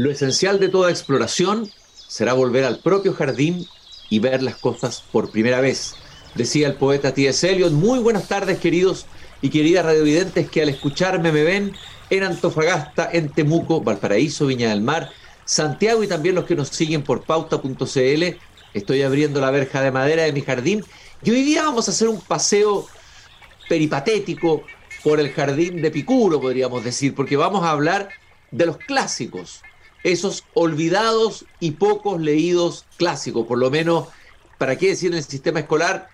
Lo esencial de toda exploración será volver al propio jardín y ver las cosas por primera vez, decía el poeta T.S. Eliot. Muy buenas tardes, queridos y queridas radiovidentes que al escucharme me ven en Antofagasta, en Temuco, Valparaíso, Viña del Mar, Santiago y también los que nos siguen por pauta.cl. Estoy abriendo la verja de madera de mi jardín y hoy día vamos a hacer un paseo peripatético por el jardín de Picuro, podríamos decir, porque vamos a hablar de los clásicos, esos olvidados y pocos leídos clásicos, por lo menos, ¿para qué decir en el sistema escolar?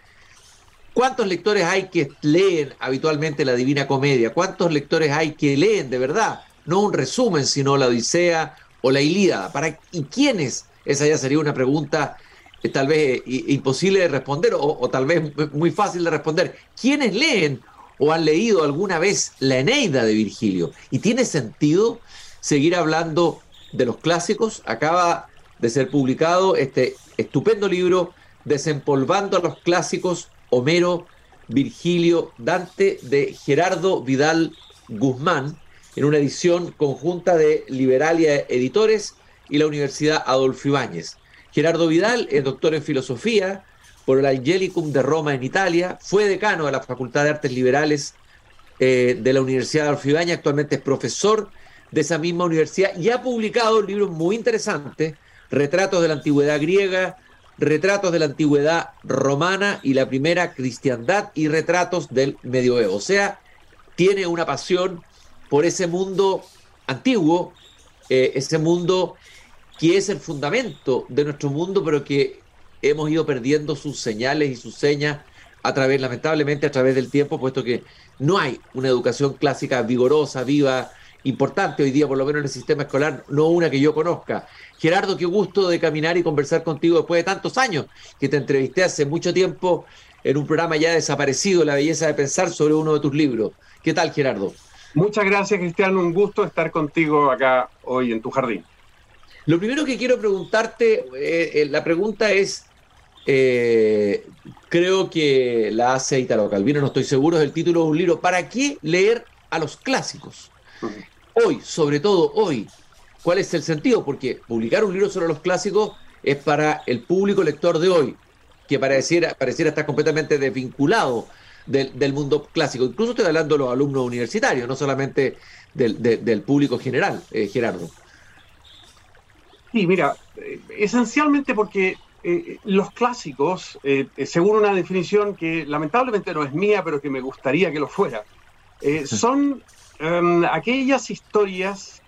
¿Cuántos lectores hay que leen habitualmente la Divina Comedia? ¿Cuántos lectores hay que leen de verdad? No un resumen, sino la Odisea o la Ilíada. ¿Para, ¿Y quiénes? Esa ya sería una pregunta eh, tal vez eh, imposible de responder o, tal vez muy fácil de responder. ¿Quiénes leen o han leído alguna vez la Eneida de Virgilio? ¿Y tiene sentido seguir hablando de los clásicos? Acaba de ser publicado este estupendo libro Desempolvando a los clásicos Homero, Virgilio, Dante de Gerardo Vidal Guzmán, en una edición conjunta de Liberalia Editores y la Universidad Adolfo Ibáñez. Gerardo Vidal es doctor en filosofía por el Angelicum de Roma en Italia, fue decano de la Facultad de Artes Liberales eh, de la Universidad Adolfo Ibáñez, actualmente es profesor de esa misma universidad y ha publicado libros muy interesantes, Retratos de la Antigüedad Griega, retratos de la antigüedad romana y la primera cristiandad y retratos del medioevo. O sea, tiene una pasión por ese mundo antiguo, eh, ese mundo que es el fundamento de nuestro mundo, pero que hemos ido perdiendo sus señales y sus señas a través, lamentablemente, a través del tiempo, puesto que no hay una educación clásica vigorosa, viva, importante hoy día, por lo menos en el sistema escolar, no una que yo conozca. Gerardo, qué gusto de caminar y conversar contigo después de tantos años que te entrevisté hace mucho tiempo en un programa ya desaparecido, La belleza de pensar, sobre uno de tus libros. ¿Qué tal, Gerardo? Muchas gracias, Cristiano. Un gusto estar contigo acá hoy en tu jardín. Lo primero que quiero preguntarte, eh, eh, la pregunta es, eh, creo que la hace Italo Calvino, no estoy seguro, es el título de un libro. ¿Para qué leer a los clásicos? Hoy, sobre todo hoy, ¿Cuál es el sentido? Porque publicar un libro sobre los clásicos es para el público lector de hoy, que pareciera, pareciera estar completamente desvinculado del, mundo clásico. Incluso estoy hablando de los alumnos universitarios, no solamente del, público general, eh, Gerardo. Sí, mira, eh, esencialmente porque eh, los clásicos, según una definición que lamentablemente no es mía, pero que me gustaría que lo fuera, son em, aquellas historias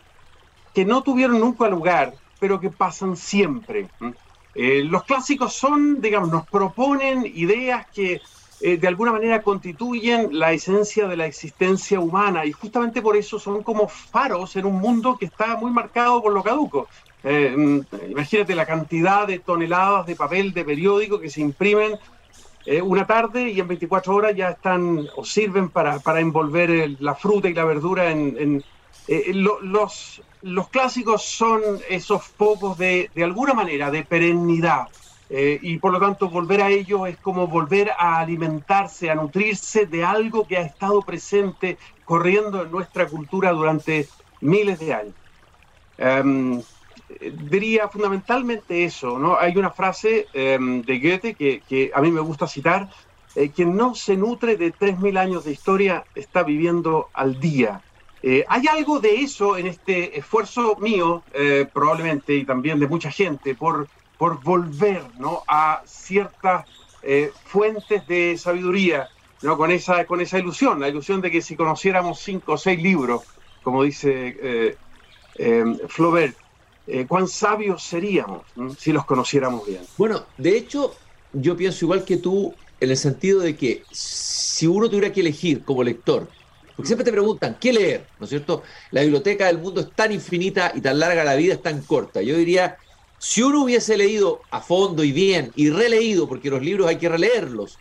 que no tuvieron nunca lugar, pero que pasan siempre. Eh, los clásicos son, digamos, nos proponen ideas que eh, de alguna manera constituyen la esencia de la existencia humana y justamente por eso son como faros en un mundo que está muy marcado por lo caduco. Eh, mm, imagínate la cantidad de toneladas de papel de periódico que se imprimen una tarde y en 24 horas ya están o sirven para, para envolver la fruta y la verdura en, los, los clásicos son esos pocos de, de alguna manera, de perennidad. Eh, y por lo tanto volver a ellos es como volver a alimentarse, a nutrirse de algo que ha estado presente corriendo en nuestra cultura durante miles de años. Um, diría fundamentalmente eso, ¿no? Hay una frase em, de Goethe que, que, a mí me gusta citar, eh, quien no se nutre de 3.000 años de historia está viviendo al día. Eh, hay algo de eso en este esfuerzo mío, eh, probablemente, y también de mucha gente, por, por volver ¿no? a ciertas eh, fuentes de sabiduría, ¿no? con, esa, con esa ilusión, la ilusión de que si conociéramos cinco o seis libros, como dice Flaubert, cuán sabios seríamos si los conociéramos bien. Bueno, de hecho, yo pienso igual que tú, en el sentido de que si uno tuviera que elegir como lector, porque siempre te preguntan, ¿qué leer? ¿No es cierto? La biblioteca del mundo es tan infinita y tan larga, la vida es tan corta. Yo diría, si uno hubiese leído a fondo y bien y releído, porque los libros hay que releerlos,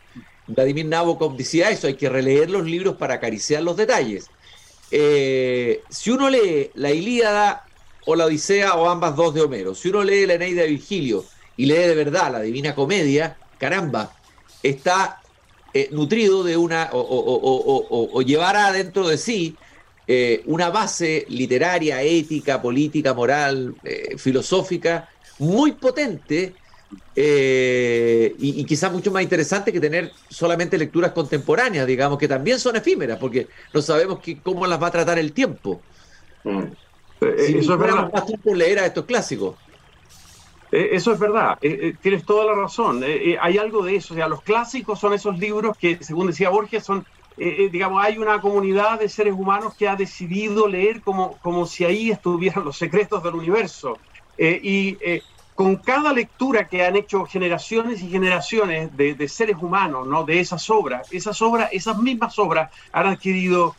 Vladimir Nabokov decía eso, hay que releer los libros para acariciar los detalles. Eh, si uno lee la Ilíada o la Odisea o ambas dos de Homero, si uno lee la Eneida de Virgilio y lee de verdad la Divina Comedia, caramba, está eh, nutrido de una, o, llevará dentro de sí eh, una base literaria, ética, política, moral, eh, filosófica, muy potente y, quizás mucho más interesante que tener solamente lecturas contemporáneas, digamos, que también son efímeras, porque no sabemos cómo las va a tratar el tiempo. Mm. Eso es verdad. más tiempo leer a estos clásicos. Eso es verdad, tienes toda la razón. hay algo de eso. O sea, los clásicos son esos libros que, según decía Borges, son eh, eh, digamos, hay una comunidad de seres humanos que ha decidido leer como, como si ahí estuvieran los secretos del universo. Eh, y con cada lectura que han hecho generaciones y generaciones de, seres humanos, ¿no? de esas obras, esas obras, esas mismas obras han adquirido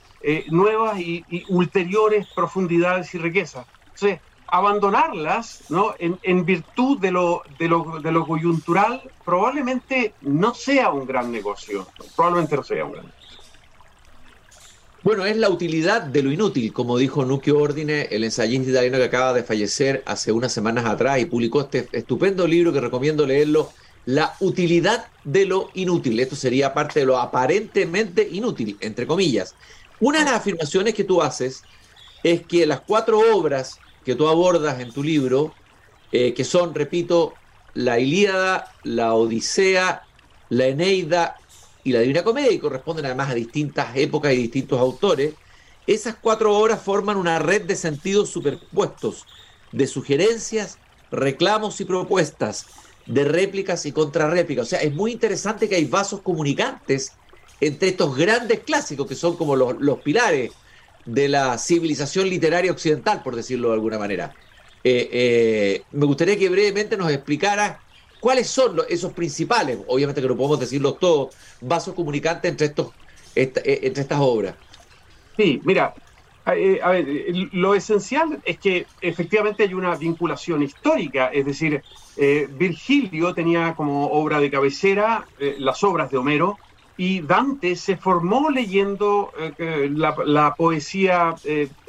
nuevas y, ulteriores profundidades y riquezas. Entonces, abandonarlas ¿no? en, en virtud de lo, de, lo, de lo coyuntural probablemente no sea un gran negocio, probablemente no sea un gran negocio. Bueno, es la utilidad de lo inútil, como dijo Nuccio Ordine, el ensayista italiano que acaba de fallecer hace unas semanas atrás y publicó este estupendo libro que recomiendo leerlo, La utilidad de lo inútil. Esto sería parte de lo aparentemente inútil, entre comillas. Una de las afirmaciones que tú haces es que las cuatro obras que tú abordas en tu libro, eh, que son, repito, la Ilíada, la Odisea, la Eneida y la Divina Comedia, y corresponden además a distintas épocas y distintos autores, esas cuatro obras forman una red de sentidos superpuestos, de sugerencias, reclamos y propuestas, de réplicas y contrarréplicas. O sea, es muy interesante que hay vasos comunicantes entre estos grandes clásicos que son como los, pilares de la civilización literaria occidental, por decirlo de alguna manera. Eh, eh, me gustaría que brevemente nos explicara ¿Cuáles son esos principales, obviamente que no podemos decirlos todos, vasos comunicantes entre, estos, eh, entre estas obras? Sí, mira, a ver, lo esencial es que efectivamente hay una vinculación histórica, es decir, Virgilio tenía como obra de cabecera las obras de Homero y Dante se formó leyendo la, la, poesía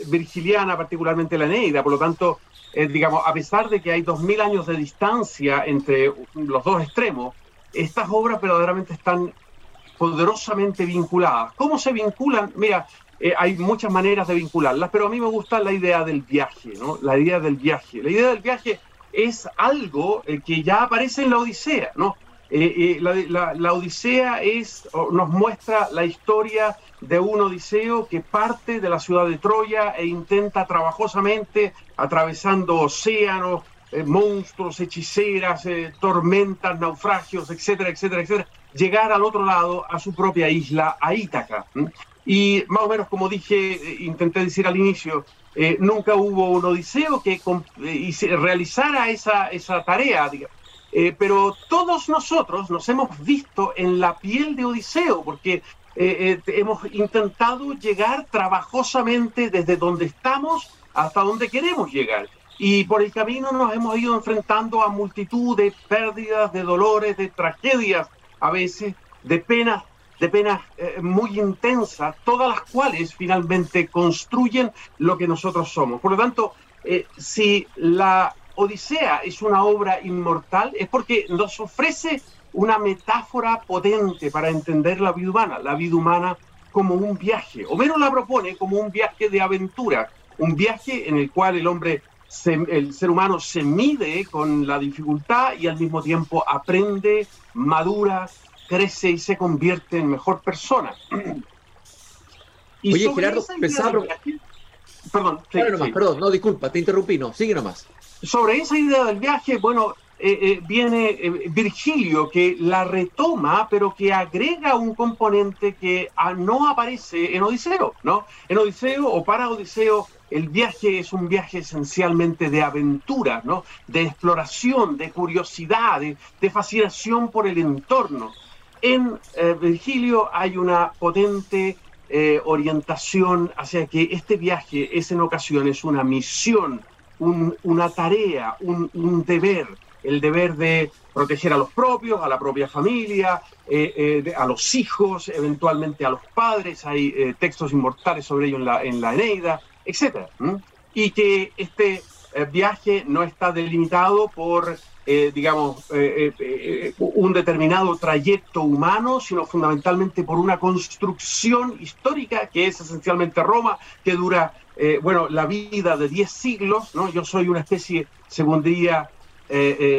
virgiliana, particularmente la Eneida, por lo tanto eh, digamos, a pesar de que hay dos mil años de distancia entre los dos extremos, estas obras verdaderamente están poderosamente vinculadas. ¿Cómo se vinculan? Mira, eh, hay muchas maneras de vincularlas, pero a mí me gusta la idea del viaje, ¿no? La idea del viaje. La idea del viaje es algo eh, que ya aparece en la Odisea, ¿no? La, Odisea es, nos muestra la historia de un Odiseo que parte de la ciudad de Troya e intenta trabajosamente, atravesando océanos, eh, monstruos, hechiceras, eh, tormentas, naufragios, etcétera, etcétera, etcétera, llegar al otro lado, a su propia isla, a Ítaca. Y más o menos como dije, eh, intenté decir al inicio, nunca hubo un Odiseo que realizara esa, esa tarea, pero todos nosotros nos hemos visto en la piel de Odiseo, porque eh, eh, hemos intentado llegar trabajosamente desde donde estamos hasta donde queremos llegar. Y por el camino nos hemos ido enfrentando a multitud de pérdidas, de dolores, de tragedias, a veces, de penas, de penas eh, muy intensas, todas las cuales finalmente construyen lo que nosotros somos. Por lo tanto, si la Odisea es una obra inmortal, es porque nos ofrece una metáfora potente para entender la vida humana, la vida humana como un viaje. Homero la propone como un viaje de aventura, un viaje en el cual el hombre, el ser humano se mide con la dificultad y al mismo tiempo aprende, madura, crece y se convierte en mejor persona. y Oye, Gerardo, Perdón, perdón, no, disculpa, te interrumpí, no, sigue nomás. Sobre esa idea del viaje, bueno, eh, eh, viene eh, Virgilio que la retoma, pero que agrega un componente que ah, no aparece en Odiseo, ¿no? En Odiseo o para Odiseo el viaje es un viaje esencialmente de aventura, ¿no? De exploración, de curiosidad, de, fascinación por el entorno. En Virgilio hay una potente orientación hacia que este viaje es en ocasiones una misión, una tarea, un deber el deber de proteger a los propios, a la propia familia, eh, eh, a los hijos, eventualmente a los padres. Hay eh, textos inmortales sobre ello en la, en la Eneida, etc. Y que este viaje no está delimitado por eh, digamos, eh, eh, un determinado trayecto humano, sino fundamentalmente por una construcción histórica que es esencialmente Roma, que dura, bueno, la vida de 10 siglos, ¿no? Yo soy una especie, según diría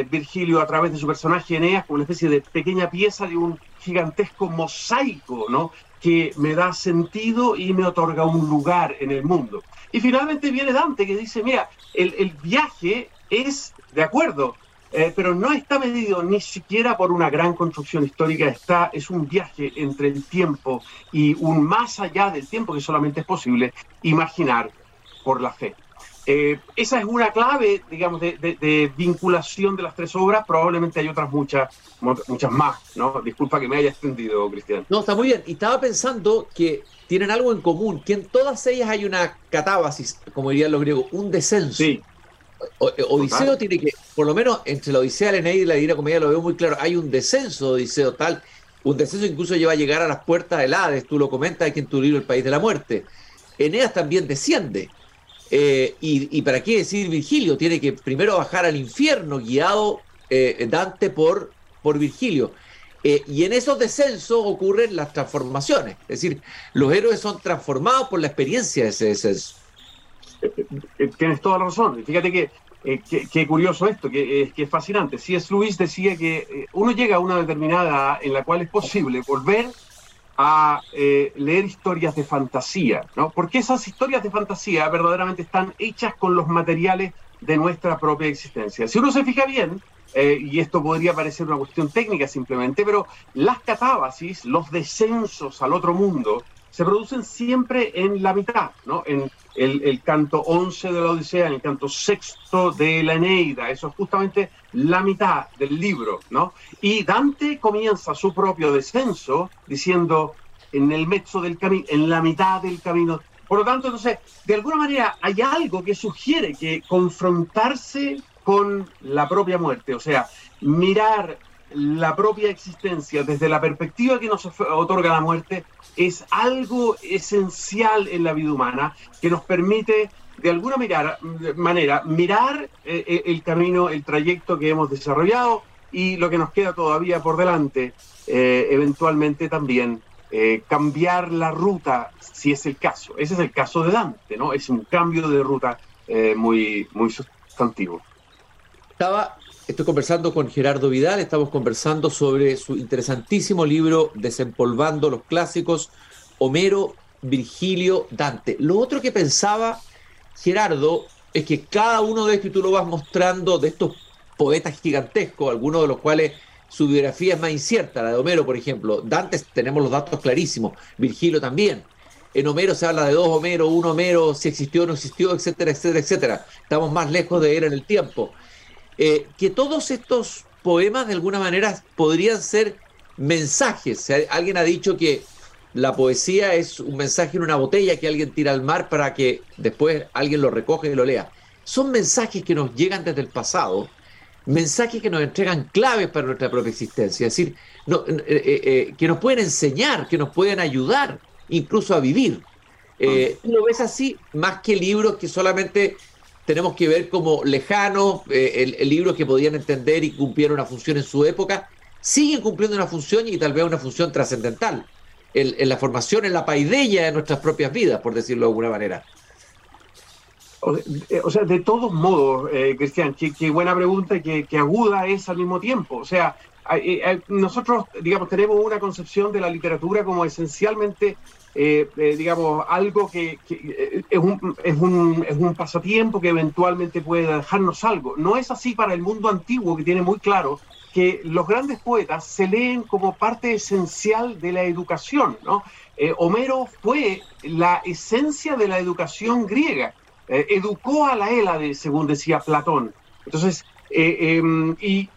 Virgilio a través de su personaje Eneas, como una especie de pequeña pieza de un gigantesco mosaico, ¿no? Que me da sentido y me otorga un lugar en el mundo. Y finalmente viene Dante que dice, mira, el, el viaje es, de acuerdo, eh, pero no está medido ni siquiera por una gran construcción histórica, está, es un viaje entre el tiempo y un más allá del tiempo que solamente es posible imaginar por la fe. Eh, esa es una clave, digamos, de, vinculación de las tres obras. Probablemente hay otras muchas, muchas más, ¿no? Disculpa que me haya extendido, Cristian. No, está muy bien. Y estaba pensando que tienen algo en común, que en todas ellas hay una catábasis, como dirían los griegos, un descenso. Sí. Eh, Odiseo tiene que, por lo menos entre la Odisea, la Eneida y la Divina Comedia lo veo muy claro, hay un descenso de Odiseo tal, un descenso incluso lleva a llegar a las puertas del Hades, tú lo comentas aquí en tu libro El País de la Muerte. Eneas también desciende. Eh, y, para qué decir Virgilio? Tiene que primero bajar al infierno, guiado eh, Dante por, por Virgilio. y en esos descensos ocurren las transformaciones. Es decir, los héroes son transformados por la experiencia de ese descenso. Eh, tienes toda la razón. Fíjate que eh, qué curioso esto, que, es fascinante. Si es Luis decía que eh, uno llega a una determinada en la cual es posible volver a leer historias de fantasía, ¿no? Porque esas historias de fantasía verdaderamente están hechas con los materiales de nuestra propia existencia. Si uno se fija bien, y esto podría parecer una cuestión técnica simplemente, pero las catábasis, los descensos al otro mundo, se producen siempre en la mitad, ¿no? En el, canto 11 de la Odisea, en el canto sexto de la Eneida, eso es justamente la mitad del libro, ¿no? Y Dante comienza su propio descenso diciendo en el mezzo del camino, en la mitad del camino. Por lo tanto, entonces, de alguna manera hay algo que sugiere que confrontarse con la propia muerte, o sea, mirar la propia existencia desde la perspectiva que nos otorga la muerte es algo esencial en la vida humana que nos permite de alguna manera mirar eh, eh, el camino, el trayecto que hemos desarrollado y lo que nos queda todavía por delante, eh, eventualmente también cambiar la ruta, si es el caso. Ese es el caso de Dante, ¿no? Es un cambio de ruta muy, muy sustantivo. Estaba Estoy conversando con Gerardo Vidal, estamos conversando sobre su interesantísimo libro Desempolvando los clásicos, Homero, Virgilio, Dante. Lo otro que pensaba Gerardo es que cada uno de estos, y tú lo vas mostrando, de estos poetas gigantescos, algunos de los cuales su biografía es más incierta, la de Homero, por ejemplo. Dante tenemos los datos clarísimos, Virgilio también. En Homero se habla de dos Homero, un Homero, si existió o no existió, etcétera, etcétera, etcétera. Estamos más lejos de él en el tiempo. Eh, que todos estos poemas de alguna manera podrían ser mensajes. alguien ha dicho que la poesía es un mensaje en una botella que alguien tira al mar para que después alguien lo recoge y lo lea. Son mensajes que nos llegan desde el pasado, mensajes que nos entregan claves para nuestra propia existencia, es decir, eh, eh, que nos pueden enseñar, que nos pueden ayudar incluso a vivir. ¿Lo ves así? Más que libros que solamente tenemos que ver como lejanos, eh, el, libros que podían entender y cumplieron una función en su época, siguen cumpliendo una función y tal vez una función trascendental en, la formación, en la paideya de nuestras propias vidas, por decirlo de alguna manera. O, sea, de todos modos, eh, Cristian, qué, buena pregunta y qué, aguda es al mismo tiempo. O sea, nosotros, digamos, tenemos una concepción de la literatura como esencialmente eh, eh, digamos, algo que, eh, es, un, es, un, es, un, pasatiempo que eventualmente puede dejarnos algo. No es así para el mundo antiguo, que tiene muy claro que los grandes poetas se leen como parte esencial de la educación. ¿no? Homero fue la esencia de la educación griega, educó a la Hélade, según decía Platón. Entonces, em, y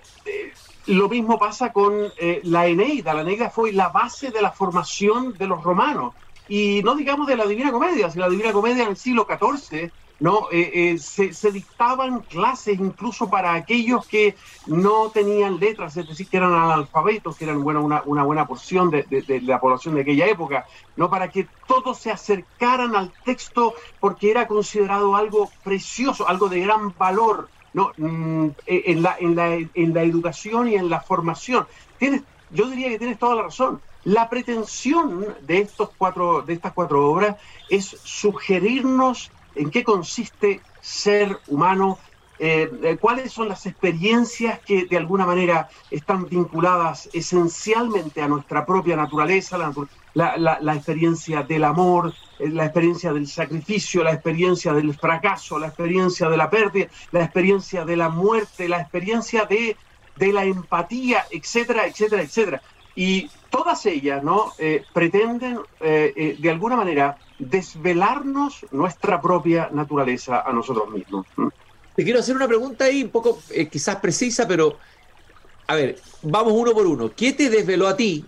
lo mismo pasa con la Eneida. La Eneida fue la base de la formación de los romanos. Y no digamos de la Divina Comedia, si la Divina Comedia en el siglo XIV ¿no? Eh, eh, se, dictaban clases incluso para aquellos que no tenían letras, es decir, que eran analfabetos, que eran bueno, una, buena porción de, la población de aquella época, ¿no? Para que todos se acercaran al texto porque era considerado algo precioso, algo de gran valor, ¿no? Mm, eh, en, la, en, la, en la educación y en la formación. Tienes, yo diría que tienes toda la razón. La pretensión de, estos cuatro, de estas cuatro obras es sugerirnos en qué consiste ser humano, eh, eh, cuáles son las experiencias que de alguna manera están vinculadas esencialmente a nuestra propia naturaleza, la, experiencia del amor, la experiencia del sacrificio, la experiencia del fracaso, la experiencia de la pérdida, la experiencia de la muerte, la experiencia de, de la empatía, etcétera, etcétera, etcétera. Y todas ellas ¿no? pretenden de alguna manera desvelarnos nuestra propia naturaleza a nosotros mismos. Te quiero hacer una pregunta ahí, un poco eh, quizás precisa, pero a ver, vamos uno por uno. ¿Qué te desveló a ti?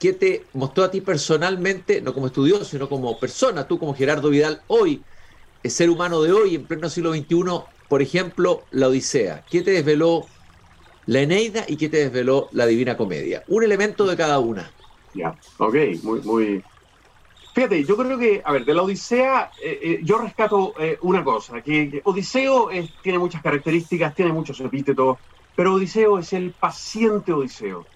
¿Qué te mostró a ti personalmente, no como estudioso, sino como persona, tú como Gerardo Vidal, hoy, el ser humano de hoy, en pleno siglo XXI, por ejemplo, la Odisea? ¿Qué te desveló la Eneida y qué te desveló la Divina Comedia? Un elemento de cada una. Ya, ok, muy, muy, Fíjate, yo creo que, a ver, de la Odisea, eh, eh, yo rescato eh, una cosa, que, Odiseo tiene muchas características, tiene muchos epítetos, pero Odiseo es el paciente Odiseo.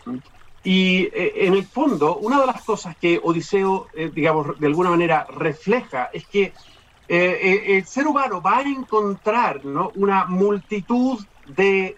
Y en el fondo, una de las cosas que Odiseo, digamos, de alguna manera refleja es que el ser humano va a encontrar una multitud de,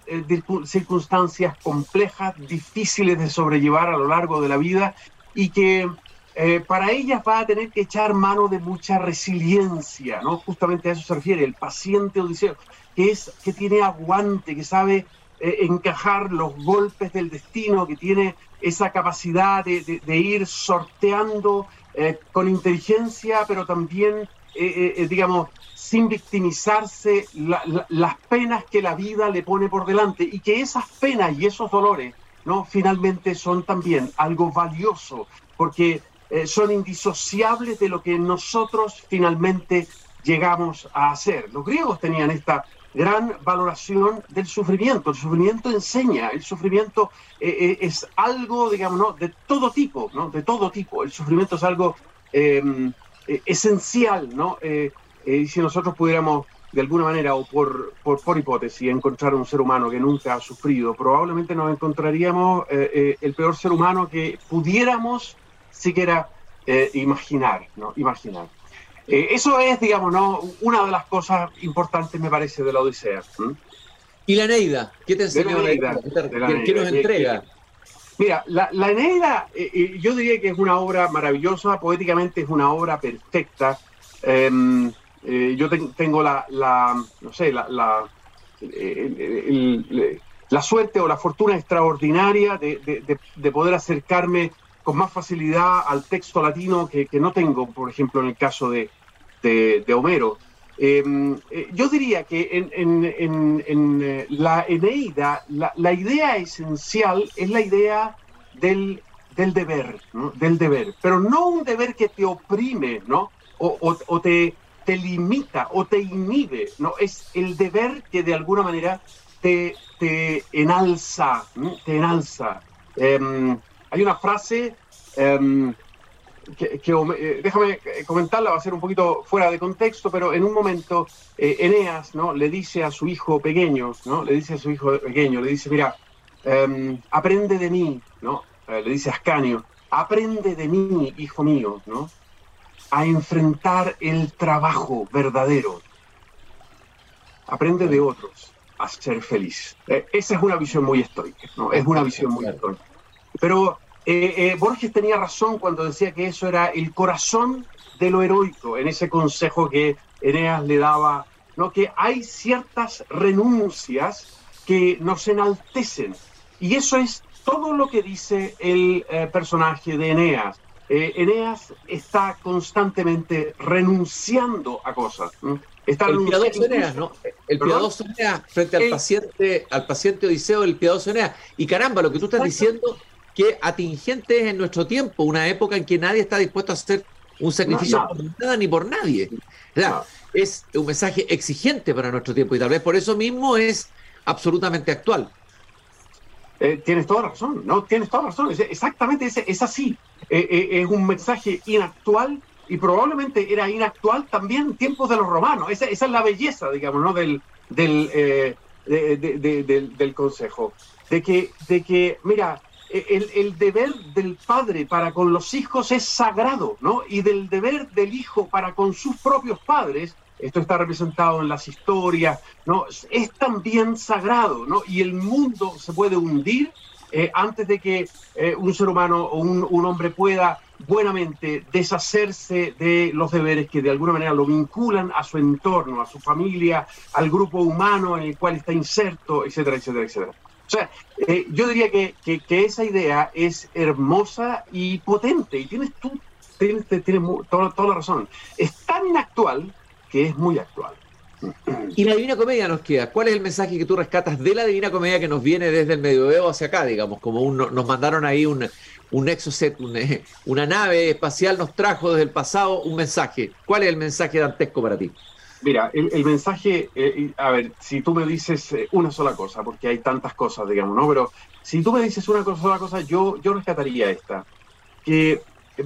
circunstancias complejas, difíciles de sobrellevar a lo largo de la vida y que eh, para ellas va a tener que echar mano de mucha resiliencia, ¿no? Justamente a eso se refiere, el paciente Odiseo, que, es, que tiene aguante, que sabe eh, encajar los golpes del destino, que tiene esa capacidad de, ir sorteando eh, con inteligencia, pero también, digamos, sin victimizarse las penas que la vida le pone por delante y que esas penas y esos dolores, ¿no? Finalmente son también algo valioso, porque eh, son indisociables de lo que nosotros finalmente llegamos a hacer. Los griegos tenían esta gran valoración del sufrimiento. El sufrimiento enseña, el sufrimiento eh, eh, es algo, digamos, de todo tipo, ¿no? De todo tipo. El sufrimiento es algo em, esencial, ¿no? y si nosotros pudiéramos, de alguna manera, o por, por, por, hipótesis, encontrar un ser humano que nunca ha sufrido, probablemente nos encontraríamos el peor ser humano que pudiéramos siquiera eh, imaginar, ¿no? Imaginar. Eh, eso es, digamos, ¿no? una de las cosas importantes, me parece, de la Odisea. ¿Y la Eneida? ¿Qué te enseñó la Eneida? ¿Qué, nos entrega? Mira, la, la Eneida, eh, yo diría que es una obra maravillosa, poéticamente es una obra perfecta. Em, yo tengo la, no sé, la, la, la, suerte o la fortuna extraordinaria de, de poder acercarme con más facilidad al texto latino que, no tengo, por ejemplo, en el caso de, de, Homero. Em, eh, yo diría que en, eh, la Eneida la, idea esencial es la idea del, del deber, del deber, pero no un deber que te oprime, ¿no? O, te, te, limita o te inhibe, ¿no? Es el deber que de alguna manera te, te enalza, te enalza. Em, hay una frase em, que, eh, déjame comentarla, va a ser un poquito fuera de contexto, pero en un momento eh, Eneas ¿no? le dice a su hijo pequeño, ¿no? le dice a su hijo pequeño, le dice, mira, em, aprende de mí, ¿no? Eh, le dice a Ascanio, aprende de mí, hijo mío, ¿no? a enfrentar el trabajo verdadero. Aprende de otros a ser feliz. esa es una visión muy estoica, ¿no? Es una visión muy estoica. Pero eh, eh, Borges tenía razón cuando decía que eso era el corazón de lo heroico, en ese consejo que Eneas le daba, ¿no? que hay ciertas renuncias que nos enaltecen. Y eso es todo lo que dice el eh, personaje de Eneas. Eneas está constantemente renunciando a cosas. Está el piadoso Eneas, ¿no? El piadoso Eneas frente al paciente, al paciente Odiseo, el piadoso Eneas. Y caramba, lo que tú estás diciendo que atingente en nuestro tiempo, una época en que nadie está dispuesto a hacer un sacrificio por nada ni por nadie. Es un mensaje exigente para nuestro tiempo y tal vez por eso mismo es absolutamente actual. Eh, tienes toda razón, ¿no? Tienes toda razón. exactamente, es, es así. Eh, eh, es un mensaje inactual y probablemente era inactual también en tiempos de los romanos. Esa, esa es la belleza, digamos, ¿no? Del, del, del, consejo. De que, de que mira, el, el, deber del padre para con los hijos es sagrado, ¿no? Y del deber del hijo para con sus propios padres esto está representado en las historias, ¿no? Es también sagrado, ¿no? Y el mundo se puede hundir eh, antes de que eh, un ser humano o un, hombre pueda buenamente deshacerse de los deberes que de alguna manera lo vinculan a su entorno, a su familia, al grupo humano en el cual está inserto, etcétera, etcétera, etcétera. O sea, eh, yo diría que, que, esa idea es hermosa y potente, y tienes tú, tienes, toda, toda la razón. Es tan inactual que es muy actual. Y la Divina Comedia nos queda. ¿Cuál es el mensaje que tú rescatas de la Divina Comedia que nos viene desde el Medioevo hacia acá, digamos? Como nos mandaron ahí un, un exoset, una nave espacial nos trajo desde el pasado un mensaje. ¿Cuál es el mensaje dantesco para ti? Mira, el, mensaje, eh, a ver, si tú me dices eh, una sola cosa, porque hay tantas cosas, digamos, ¿no? Pero si tú me dices una sola cosa, yo, yo rescataría esta. Que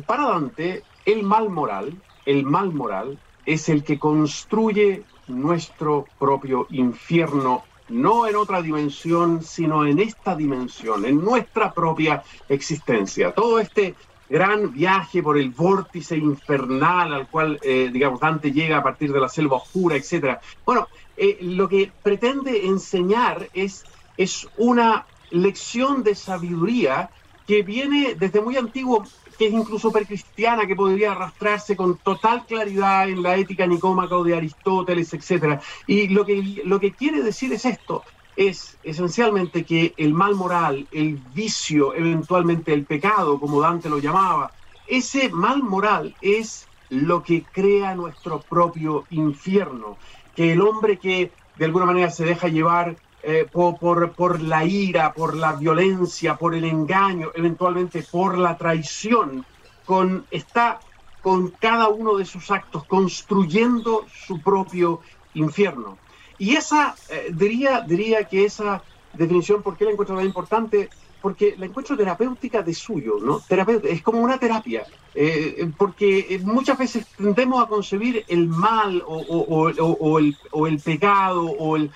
para Dante, el mal moral, el mal moral, es el que construye nuestro propio infierno, no en otra dimensión, sino en esta dimensión, en nuestra propia existencia. Todo este gran viaje por el vórtice infernal al cual, eh, digamos, Dante llega a partir de la selva oscura, etc. Bueno, eh, lo que pretende enseñar es, es una lección de sabiduría que viene desde muy antiguo que es incluso precristiana, que podría arrastrarse con total claridad en la ética nicómaca de Aristóteles, etc. Y lo que, lo que quiere decir es esto, es esencialmente que el mal moral, el vicio, eventualmente el pecado, como Dante lo llamaba, ese mal moral es lo que crea nuestro propio infierno, que el hombre que de alguna manera se deja llevar eh, por, por, la ira, por la violencia, por el engaño, eventualmente por la traición, con, está con cada uno de sus actos construyendo su propio infierno. Y esa, eh, diría, diría que esa definición, ¿por qué la encuentro tan importante? Porque la encuentro terapéutica de suyo, ¿no? es como una terapia, eh, porque muchas veces tendemos a concebir el mal o, o, el, o el pecado o el,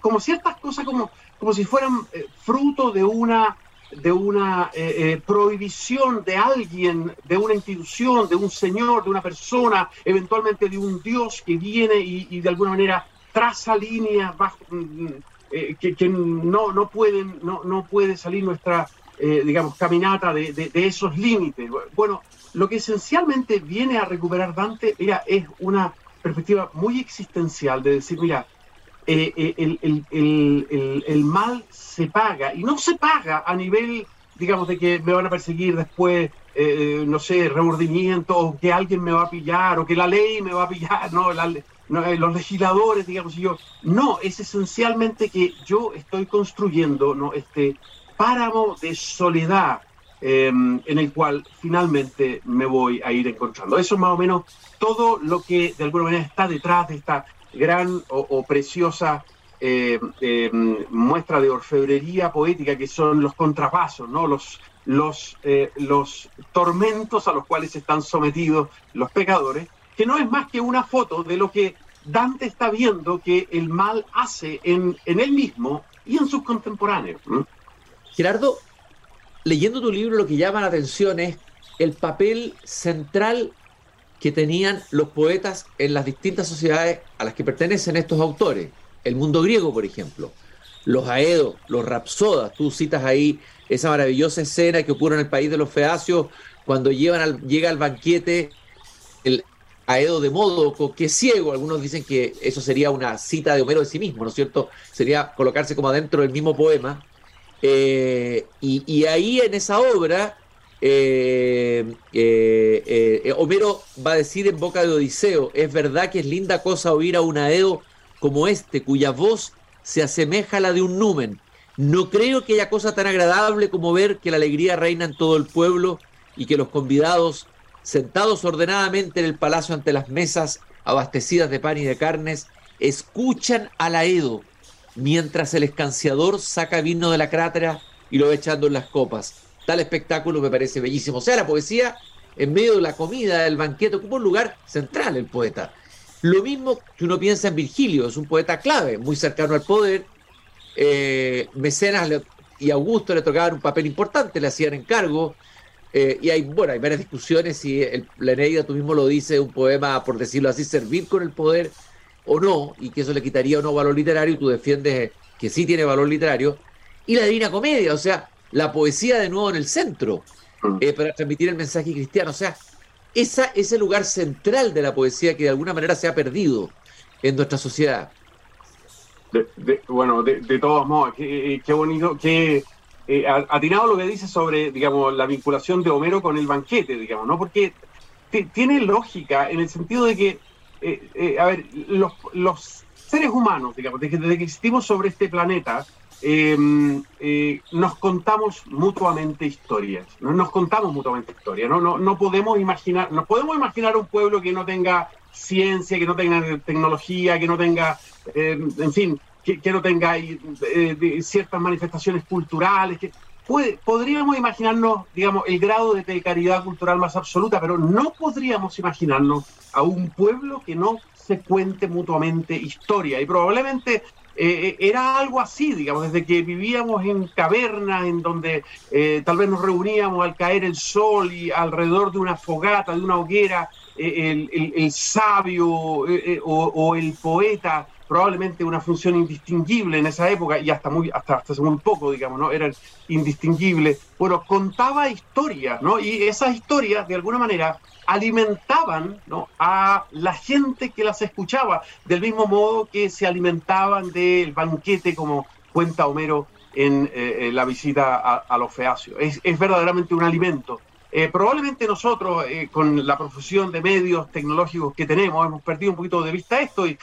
como, ciertas cosas como, como si fueran eh, fruto de una, de una eh, eh, prohibición de alguien, de una institución, de un señor, de una persona, eventualmente de un Dios que viene y, de alguna manera traza líneas bajo, mm, mm, que, no, no, pueden, no, no puede salir nuestra, digamos, caminata de, de, esos límites. Bueno, lo que esencialmente viene a recuperar Dante es una perspectiva muy existencial de decir, mira, eh, eh, el, el, el, mal se paga, y no se paga a nivel, digamos, de que me van a perseguir después, eh, no sé, remordimiento, o que alguien me va a pillar, o que la ley me va a pillar, no, los legisladores, digamos, yo, no, es esencialmente que yo estoy construyendo ¿no? este páramo de soledad em, en el cual finalmente me voy a ir encontrando. Eso es más o menos todo lo que de alguna manera está detrás de esta gran o, preciosa eh, eh, muestra de orfebrería poética que son los contrapasos, ¿no? los, los, eh, los tormentos a los cuales están sometidos los pecadores, que no es más que una foto de lo que Dante está viendo que el mal hace en, en él mismo y en sus contemporáneos. Gerardo, leyendo tu libro lo que llama la atención es el papel central que tenían los poetas en las distintas sociedades a las que pertenecen estos autores. El mundo griego, por ejemplo. Los aedos, los rapsodas. Tú citas ahí esa maravillosa escena que ocurre en el país de los feacios cuando llega al banquete el aedo de Módoco, que es ciego. Algunos dicen que eso sería una cita de Homero de sí mismo, ¿no es cierto? Sería colocarse como adentro del mismo poema. Eh, y ahí en esa obra eh, eh, Homero va a decir en boca de Odiseo, es verdad que es linda cosa oír a un Aedo como este, cuya voz se asemeja a la de un numen. No creo que haya cosa tan agradable como ver que la alegría reina en todo el pueblo y que los convidados sentados ordenadamente en el palacio ante las mesas abastecidas de pan y de carnes, escuchan a la Edo mientras el escanciador saca vino de la crátera y lo va echando en las copas. Tal espectáculo me parece bellísimo. O sea, la poesía en medio de la comida, del banquete, ocupa un lugar central el poeta. Lo mismo que uno piensa en Virgilio, es un poeta clave, muy cercano al poder. Eh, Mecenas y Augusto le tocaban un papel importante, le hacían encargo. Eh, y hay, bueno, hay varias discusiones si el, la Eneida, tú mismo lo dices, un poema, por decirlo así, servir con el poder o no, y que eso le quitaría o no valor literario, y tú defiendes que sí tiene valor literario. Y la Divina Comedia, o sea, la poesía de nuevo en el centro, mm. eh, para transmitir el mensaje cristiano. O sea, esa, ese lugar central de la poesía que de alguna manera se ha perdido en nuestra sociedad. bueno, de, todos modos, qué, qué bonito, qué, eh, atinado lo que dice sobre, digamos, la vinculación de Homero con el banquete, digamos, ¿no? Porque tiene lógica en el sentido de que, eh, eh, a ver, los, seres humanos, digamos, desde que, existimos sobre este planeta, em, nos contamos mutuamente historias, ¿no? nos contamos mutuamente historias, ¿no? No, no podemos imaginar, nos podemos imaginar un pueblo que no tenga ciencia, que no tenga tecnología, que no tenga, en fin, que, no tenga eh, ciertas manifestaciones culturales. Podríamos imaginarnos, digamos, el grado de precariedad cultural más absoluta, pero no podríamos imaginarnos a un pueblo que no se cuente mutuamente historia. Y probablemente eh, era algo así, digamos, desde que vivíamos en cavernas, en donde eh, tal vez nos reuníamos al caer el sol y alrededor de una fogata, de una hoguera, el, sabio o, el poeta probablemente una función indistinguible en esa época y hasta muy hasta, hasta hace muy poco, digamos, ¿no? Eran indistinguibles. Bueno, contaba historias, ¿no? Y esas historias, de alguna manera, alimentaban ¿no? a la gente que las escuchaba, del mismo modo que se alimentaban del banquete, como cuenta Homero en eh, la visita a, los feacios. Es, es verdaderamente un alimento. Eh, probablemente nosotros, eh, con la profusión de medios tecnológicos que tenemos, hemos perdido un poquito de vista esto y,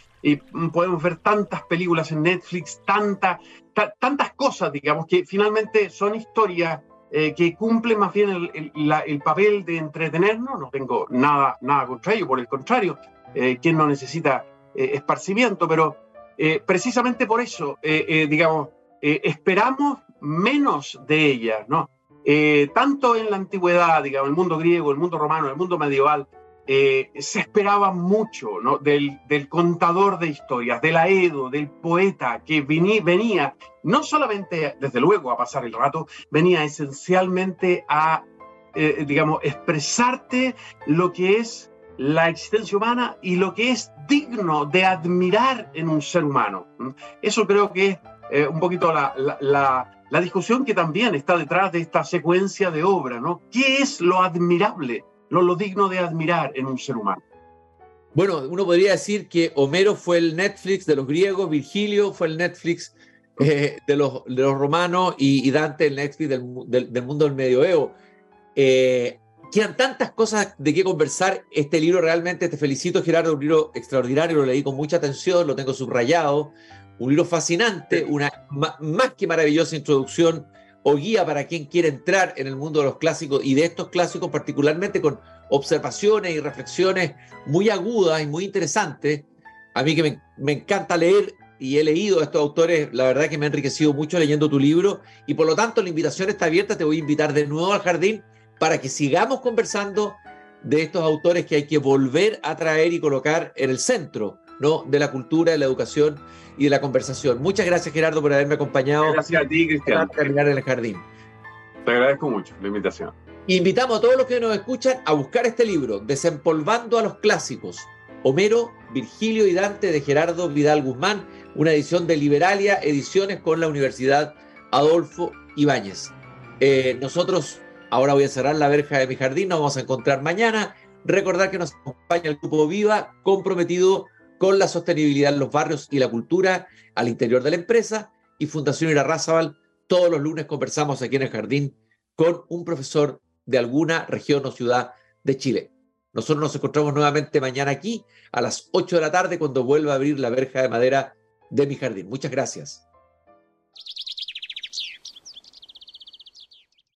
podemos ver tantas películas en Netflix, tantas cosas, digamos, que finalmente son historias eh, que cumplen más bien el, papel de entretenernos. No tengo nada, nada contra ello, por el contrario, quien no necesita esparcimiento, pero precisamente por eso, digamos, esperamos menos de ellas, ¿no? Eh, tanto en la antigüedad, digamos, el mundo griego, el mundo romano, el mundo medieval, eh, se esperaba mucho del, contador de historias, del aedo, del poeta que venía, no solamente, desde luego, a pasar el rato, venía esencialmente a, eh, digamos, expresarte lo que es la existencia humana y lo que es digno de admirar en un ser humano. Eso creo que es un poquito la la discusión que también está detrás de esta secuencia de obra, ¿no? ¿Qué es lo admirable, lo, digno de admirar en un ser humano? Bueno, uno podría decir que Homero fue el Netflix de los griegos, Virgilio fue el Netflix eh, de, los, de, los, romanos y, Dante el Netflix del, mundo del medioevo. Eh, quedan tantas cosas de qué conversar. Este libro realmente te felicito, Gerardo, un libro extraordinario, lo leí con mucha atención, lo tengo subrayado un libro fascinante, una más que maravillosa introducción o guía para quien quiere entrar en el mundo de los clásicos y de estos clásicos particularmente con observaciones y reflexiones muy agudas y muy interesantes. A mí que me, me encanta leer y he leído a estos autores, la verdad que me ha enriquecido mucho leyendo tu libro y por lo tanto la invitación está abierta, te voy a invitar de nuevo al jardín para que sigamos conversando de estos autores que hay que volver a traer y colocar en el centro ¿no? de la cultura, de la educación y de la conversación. Muchas gracias, Gerardo, por haberme acompañado. Gracias a ti, Cristian. terminar en el jardín. Te agradezco mucho la invitación. Invitamos a todos los que nos escuchan a buscar este libro, Desempolvando a los Clásicos, Homero, Virgilio y Dante de Gerardo Vidal Guzmán, una edición de Liberalia Ediciones con la Universidad Adolfo Ibáñez. Eh, nosotros, ahora voy a cerrar la verja de mi jardín, nos vamos a encontrar mañana. Recordar que nos acompaña el Grupo Viva, comprometido con la sostenibilidad en los barrios y la cultura al interior de la empresa. Y Fundación Irarrázaval, todos los lunes conversamos aquí en el jardín con un profesor de alguna región o ciudad de Chile. Nosotros nos encontramos nuevamente mañana aquí a las 8 de la tarde cuando vuelva a abrir la verja de madera de mi jardín. Muchas gracias.